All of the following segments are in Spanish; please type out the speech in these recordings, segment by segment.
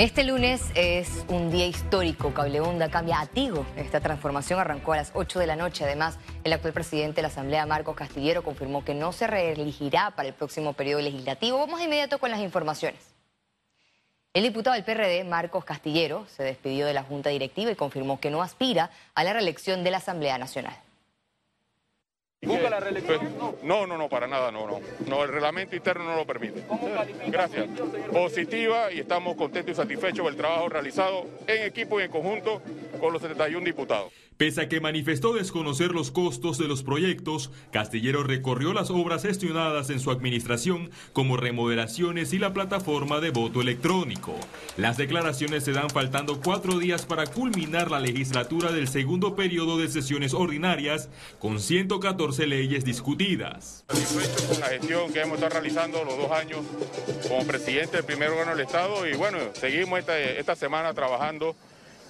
Este lunes es un día histórico. Cable cambia a Tigo. Esta transformación arrancó a las 8 de la noche. Además, el actual presidente de la Asamblea, Marcos Castillero, confirmó que no se reelegirá para el próximo periodo legislativo. Vamos de inmediato con las informaciones. El diputado del PRD, Marcos Castillero, se despidió de la Junta Directiva y confirmó que no aspira a la reelección de la Asamblea Nacional. ¿Busca la reelección? No, no, no, para nada, no, no. No, el reglamento interno no lo permite. Gracias. Positiva y estamos contentos y satisfechos del trabajo realizado en equipo y en conjunto con los 71 diputados. Pese a que manifestó desconocer los costos de los proyectos, Castillero recorrió las obras gestionadas en su administración, como remodelaciones y la plataforma de voto electrónico. Las declaraciones se dan faltando cuatro días para culminar la legislatura del segundo periodo de sesiones ordinarias, con 114 leyes discutidas. Satisfecho con la gestión que hemos estado realizando los dos años como presidente del primer órgano del Estado y bueno, seguimos esta, esta semana trabajando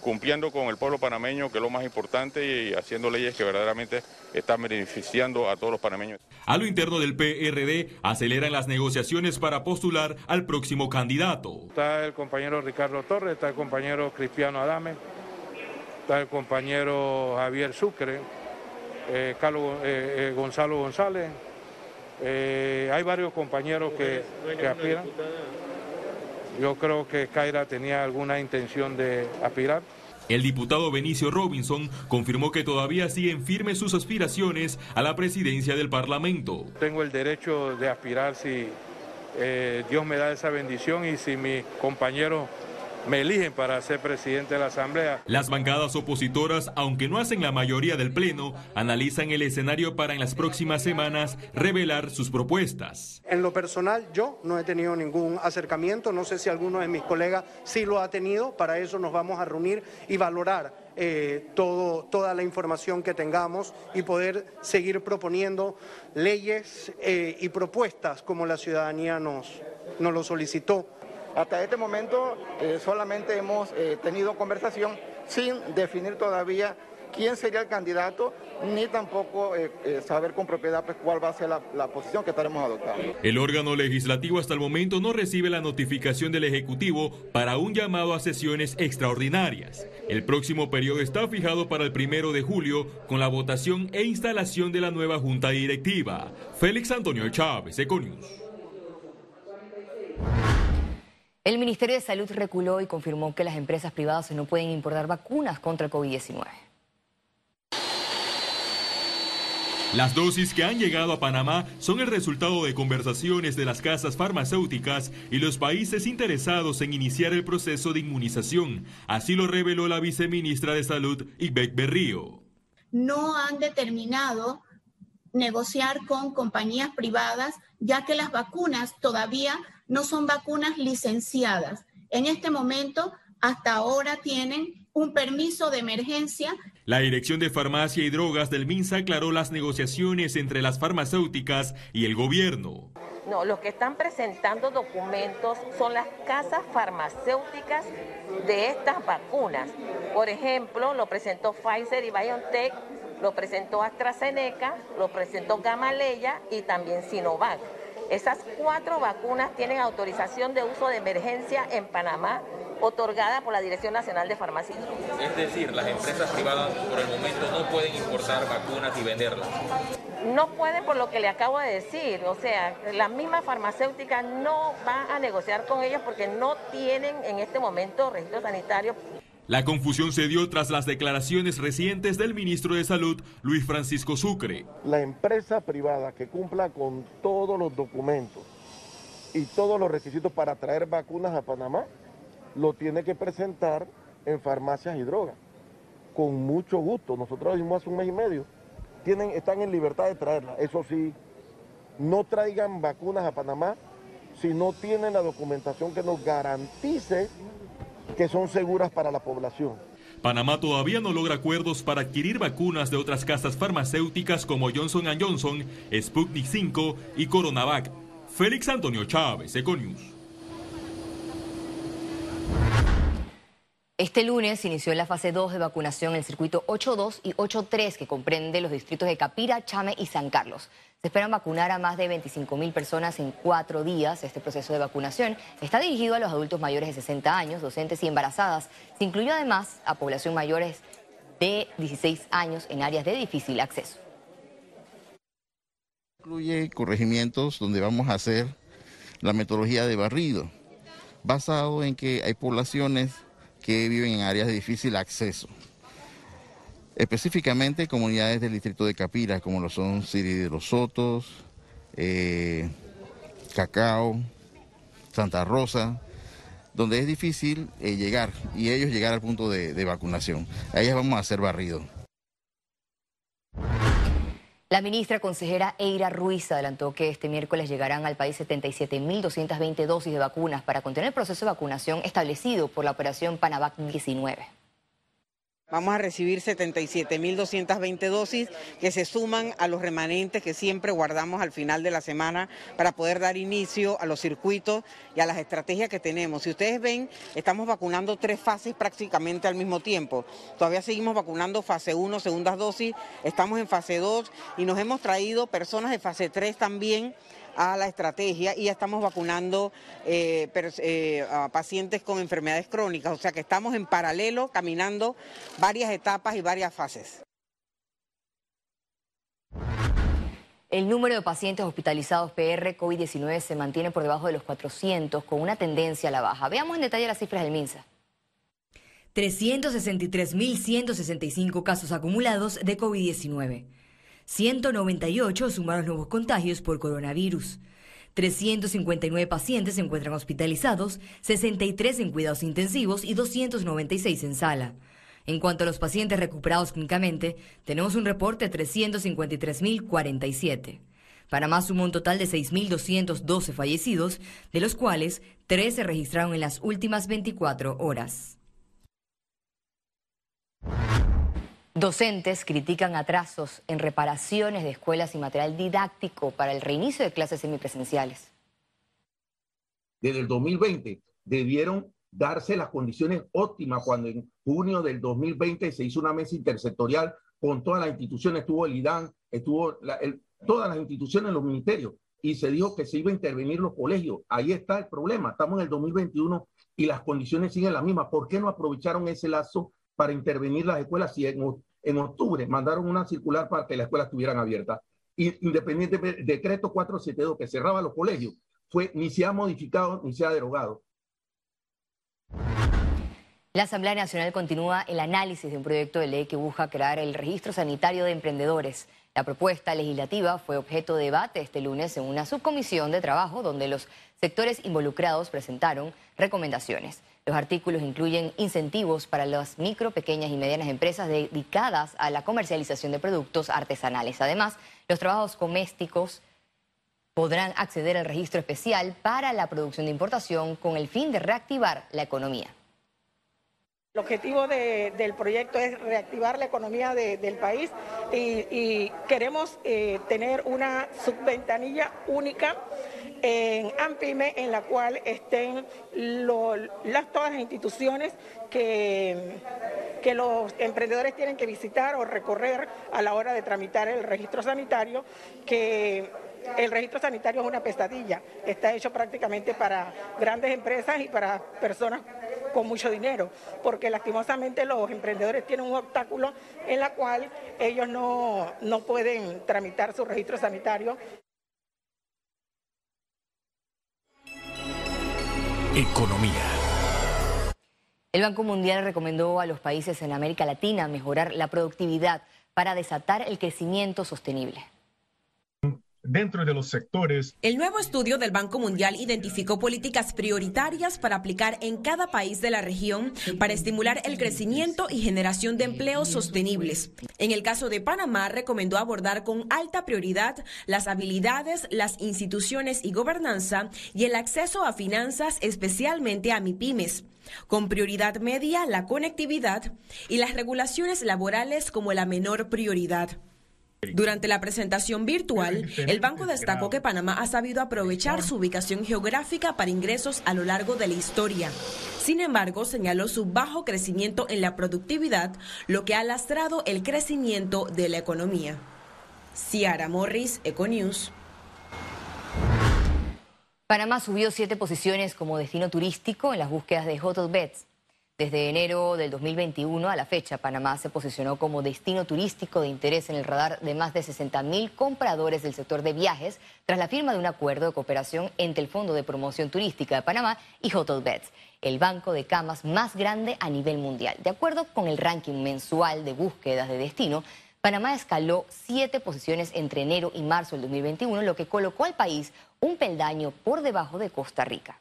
cumpliendo con el pueblo panameño, que es lo más importante, y haciendo leyes que verdaderamente están beneficiando a todos los panameños. A lo interno del PRD, aceleran las negociaciones para postular al próximo candidato. Está el compañero Ricardo Torres, está el compañero Cristiano Adame, está el compañero Javier Sucre, eh, Carlos, eh, eh, Gonzalo González, hay varios compañeros que, que aspiran. Yo creo que Kaira tenía alguna intención de aspirar. El diputado Benicio Robinson confirmó que todavía siguen firmes sus aspiraciones a la presidencia del Parlamento. Tengo el derecho de aspirar si eh, Dios me da esa bendición y si mi compañero me eligen para ser presidente de la Asamblea. Las bancadas opositoras, aunque no hacen la mayoría del Pleno, analizan el escenario para en las próximas semanas revelar sus propuestas. En lo personal, yo no he tenido ningún acercamiento, no sé si alguno de mis colegas sí lo ha tenido, para eso nos vamos a reunir y valorar eh, todo, toda la información que tengamos y poder seguir proponiendo leyes eh, y propuestas como la ciudadanía nos, nos lo solicitó. Hasta este momento eh, solamente hemos eh, tenido conversación sin definir todavía quién sería el candidato, ni tampoco eh, saber con propiedad pues, cuál va a ser la, la, posición que estaremos adoptando. El órgano legislativo hasta el momento no recibe la notificación del Ejecutivo para un llamado a sesiones extraordinarias. El próximo periodo está fijado para el primero de julio con la votación e instalación de la nueva Junta Directiva. Félix Antonio Chávez, Econius. El Ministerio de Salud reculó y confirmó que las empresas privadas no pueden importar vacunas contra el COVID-19. Las dosis que han llegado a Panamá son el resultado de conversaciones de las casas farmacéuticas y los países interesados en iniciar el proceso de inmunización. Así lo reveló la viceministra de Salud, Ibec Berrío. No han determinado negociar con compañías privadas, ya que las vacunas todavía no son vacunas licenciadas. En este momento, hasta ahora tienen un permiso de emergencia. La Dirección de Farmacia y Drogas del MINSA aclaró las negociaciones entre las farmacéuticas y el gobierno. No, los que están presentando documentos son las casas farmacéuticas de estas vacunas. Por ejemplo, lo presentó Pfizer y BioNTech lo presentó AstraZeneca, lo presentó Gamaleya y también Sinovac. Esas cuatro vacunas tienen autorización de uso de emergencia en Panamá otorgada por la Dirección Nacional de Farmacia. Es decir, las empresas privadas por el momento no pueden importar vacunas y venderlas. No pueden por lo que le acabo de decir, o sea, la misma farmacéutica no va a negociar con ellos porque no tienen en este momento registro sanitario la confusión se dio tras las declaraciones recientes del ministro de Salud, Luis Francisco Sucre. La empresa privada que cumpla con todos los documentos y todos los requisitos para traer vacunas a Panamá, lo tiene que presentar en farmacias y drogas. Con mucho gusto. Nosotros lo vimos hace un mes y medio. Tienen, están en libertad de traerlas. Eso sí, no traigan vacunas a Panamá si no tienen la documentación que nos garantice que son seguras para la población. Panamá todavía no logra acuerdos para adquirir vacunas de otras casas farmacéuticas como Johnson Johnson, Sputnik 5 y Coronavac. Félix Antonio Chávez, Econius. Este lunes inició la fase 2 de vacunación el circuito 8.2 y 8.3 que comprende los distritos de Capira, Chame y San Carlos. Se esperan vacunar a más de 25 mil personas en cuatro días. Este proceso de vacunación está dirigido a los adultos mayores de 60 años, docentes y embarazadas. Se incluyó además a población mayores de 16 años en áreas de difícil acceso. Incluye corregimientos donde vamos a hacer la metodología de barrido, basado en que hay poblaciones que viven en áreas de difícil acceso. Específicamente comunidades del distrito de Capira, como lo son Siri de los Sotos, eh, Cacao, Santa Rosa, donde es difícil eh, llegar y ellos llegar al punto de, vacunación. A ellas vamos a hacer barrido. La ministra consejera Eira Ruiz adelantó que este miércoles llegarán al país 77.220 dosis de vacunas para contener el proceso de vacunación establecido por la operación Panavac 19. Vamos a recibir 77.220 dosis que se suman a los remanentes que siempre guardamos al final de la semana para poder dar inicio a los circuitos y a las estrategias que tenemos. Si ustedes ven, estamos vacunando tres fases prácticamente al mismo tiempo. Todavía seguimos vacunando fase 1, segundas dosis, estamos en fase 2 y nos hemos traído personas de fase 3 también a la estrategia y ya estamos vacunando eh, eh, a pacientes con enfermedades crónicas, o sea que estamos en paralelo caminando varias etapas y varias fases. El número de pacientes hospitalizados PR COVID-19 se mantiene por debajo de los 400 con una tendencia a la baja. Veamos en detalle las cifras del MINSA. 363.165 casos acumulados de COVID-19. 198 sumaron nuevos contagios por coronavirus. 359 pacientes se encuentran hospitalizados, 63 en cuidados intensivos y 296 en sala. En cuanto a los pacientes recuperados clínicamente, tenemos un reporte de 353.047. Panamá sumó un total de 6.212 fallecidos, de los cuales 3 se registraron en las últimas 24 horas. Docentes critican atrasos en reparaciones de escuelas y material didáctico para el reinicio de clases semipresenciales. Desde el 2020 debieron darse las condiciones óptimas cuando en junio del 2020 se hizo una mesa intersectorial con todas las instituciones, estuvo el IDAN, estuvo todas las instituciones, los ministerios, y se dijo que se iba a intervenir los colegios. Ahí está el problema, estamos en el 2021 y las condiciones siguen las mismas. ¿Por qué no aprovecharon ese lazo para intervenir las escuelas si en, en octubre mandaron una circular para que las escuelas estuvieran abiertas. Y independientemente del decreto 472 que cerraba los colegios, fue ni se ha modificado ni se ha derogado. La Asamblea Nacional continúa el análisis de un proyecto de ley que busca crear el registro sanitario de emprendedores. La propuesta legislativa fue objeto de debate este lunes en una subcomisión de trabajo donde los sectores involucrados presentaron recomendaciones. Los artículos incluyen incentivos para las micro, pequeñas y medianas empresas dedicadas a la comercialización de productos artesanales. Además, los trabajos domésticos podrán acceder al registro especial para la producción de importación con el fin de reactivar la economía. El objetivo del proyecto es reactivar la economía del país y, queremos eh, tener una subventanilla única en AMPIME en la cual estén las, todas las instituciones que, que los emprendedores tienen que visitar o recorrer a la hora de tramitar el registro sanitario, que el registro sanitario es una pesadilla, está hecho prácticamente para grandes empresas y para personas con mucho dinero, porque lastimosamente los emprendedores tienen un obstáculo en la cual ellos no, no pueden tramitar su registro sanitario. Economía. El Banco Mundial recomendó a los países en América Latina mejorar la productividad para desatar el crecimiento sostenible dentro de los sectores. El nuevo estudio del Banco Mundial identificó políticas prioritarias para aplicar en cada país de la región para estimular el crecimiento y generación de empleos sostenibles. En el caso de Panamá, recomendó abordar con alta prioridad las habilidades, las instituciones y gobernanza y el acceso a finanzas, especialmente a MIPIMES. Con prioridad media, la conectividad y las regulaciones laborales como la menor prioridad. Durante la presentación virtual, el banco destacó que Panamá ha sabido aprovechar su ubicación geográfica para ingresos a lo largo de la historia. Sin embargo, señaló su bajo crecimiento en la productividad, lo que ha lastrado el crecimiento de la economía. Ciara Morris, Econews. Panamá subió siete posiciones como destino turístico en las búsquedas de hotel beds. Desde enero del 2021 a la fecha, Panamá se posicionó como destino turístico de interés en el radar de más de 60.000 compradores del sector de viajes tras la firma de un acuerdo de cooperación entre el Fondo de Promoción Turística de Panamá y Hotel Beds, el banco de camas más grande a nivel mundial. De acuerdo con el ranking mensual de búsquedas de destino, Panamá escaló siete posiciones entre enero y marzo del 2021, lo que colocó al país un peldaño por debajo de Costa Rica.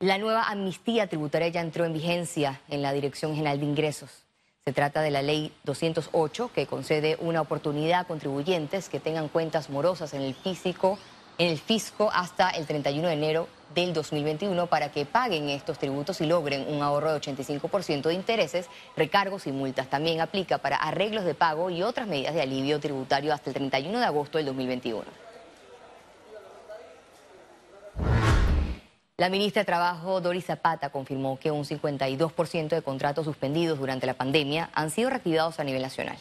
La nueva amnistía tributaria ya entró en vigencia en la Dirección General de Ingresos. Se trata de la ley 208 que concede una oportunidad a contribuyentes que tengan cuentas morosas en el físico, en el fisco hasta el 31 de enero del 2021 para que paguen estos tributos y logren un ahorro de 85% de intereses, recargos y multas. También aplica para arreglos de pago y otras medidas de alivio tributario hasta el 31 de agosto del 2021. La ministra de Trabajo, Doris Zapata, confirmó que un 52% de contratos suspendidos durante la pandemia han sido reactivados a nivel nacional.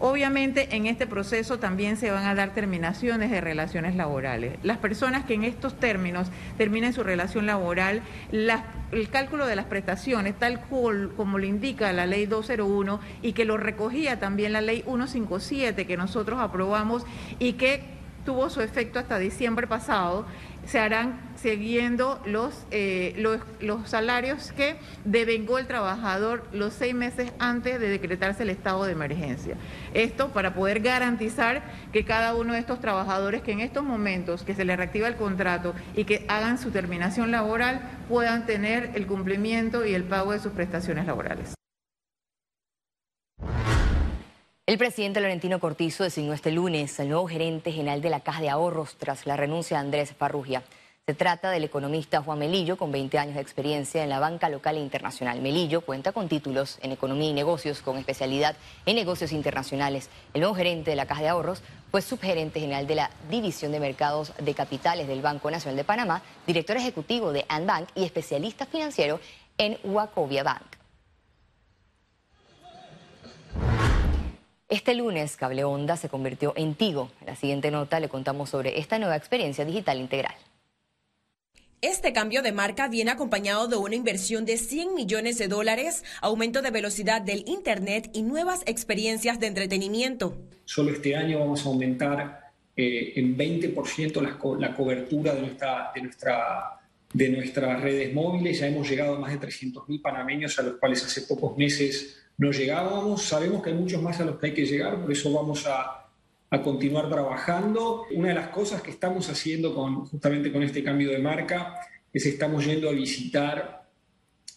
Obviamente en este proceso también se van a dar terminaciones de relaciones laborales. Las personas que en estos términos terminen su relación laboral, el cálculo de las prestaciones, tal como lo indica la ley 201 y que lo recogía también la ley 157 que nosotros aprobamos y que tuvo su efecto hasta diciembre pasado, se harán siguiendo los, eh, los, los, salarios que devengó el trabajador los seis meses antes de decretarse el estado de emergencia. Esto para poder garantizar que cada uno de estos trabajadores que en estos momentos que se les reactiva el contrato y que hagan su terminación laboral puedan tener el cumplimiento y el pago de sus prestaciones laborales. El presidente Laurentino Cortizo designó este lunes al nuevo gerente general de la Caja de Ahorros tras la renuncia de Andrés Farrugia. Se trata del economista Juan Melillo, con 20 años de experiencia en la banca local e internacional. Melillo cuenta con títulos en economía y negocios, con especialidad en negocios internacionales. El nuevo gerente de la Caja de Ahorros fue subgerente general de la División de Mercados de Capitales del Banco Nacional de Panamá, director ejecutivo de Anbank y especialista financiero en Wacovia Bank. Este lunes, Cable Onda se convirtió en Tigo. En la siguiente nota le contamos sobre esta nueva experiencia digital integral. Este cambio de marca viene acompañado de una inversión de 100 millones de dólares, aumento de velocidad del Internet y nuevas experiencias de entretenimiento. Solo este año vamos a aumentar eh, en 20% la, la, cobertura de, nuestra, de, nuestra, de nuestras redes móviles. Ya hemos llegado a más de 300.000 panameños a los cuales hace pocos meses no llegábamos, sabemos que hay muchos más a los que hay que llegar, por eso vamos a, continuar trabajando. Una de las cosas que estamos haciendo con, justamente con este cambio de marca es estamos yendo a visitar,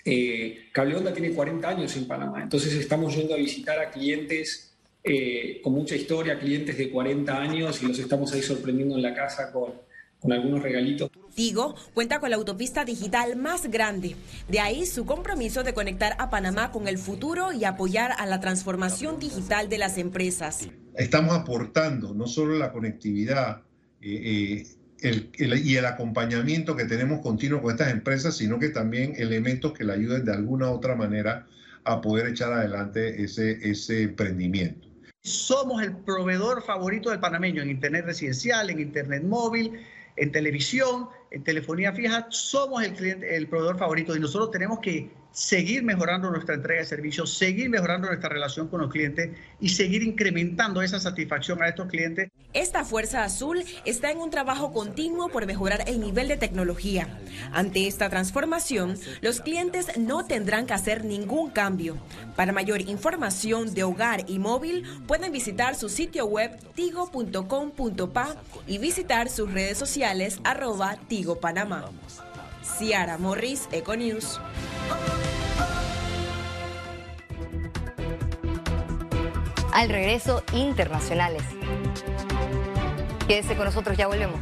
eh, Onda tiene 40 años en Panamá, entonces estamos yendo a visitar a clientes eh, con mucha historia, clientes de 40 años y los estamos ahí sorprendiendo en la casa con, con algunos regalitos. Tigo cuenta con la autopista digital más grande. De ahí su compromiso de conectar a Panamá con el futuro y apoyar a la transformación digital de las empresas. Estamos aportando no solo la conectividad eh, eh, y el acompañamiento que tenemos continuo con estas empresas, sino que también elementos que le ayuden de alguna u otra manera a poder echar adelante ese, ese emprendimiento. Somos el proveedor favorito del panameño en Internet residencial, en Internet móvil, en televisión, en telefonía fija, somos el cliente, el proveedor favorito y nosotros tenemos que seguir mejorando nuestra entrega de servicios, seguir mejorando nuestra relación con los clientes y seguir incrementando esa satisfacción a estos clientes. Esta Fuerza Azul está en un trabajo continuo por mejorar el nivel de tecnología. Ante esta transformación, los clientes no tendrán que hacer ningún cambio. Para mayor información de hogar y móvil, pueden visitar su sitio web tigo.com.pa y visitar sus redes sociales arroba Tigo Panamá. Ciara Morris, Econews. Al regreso, internacionales. Quédese con nosotros, ya volvemos.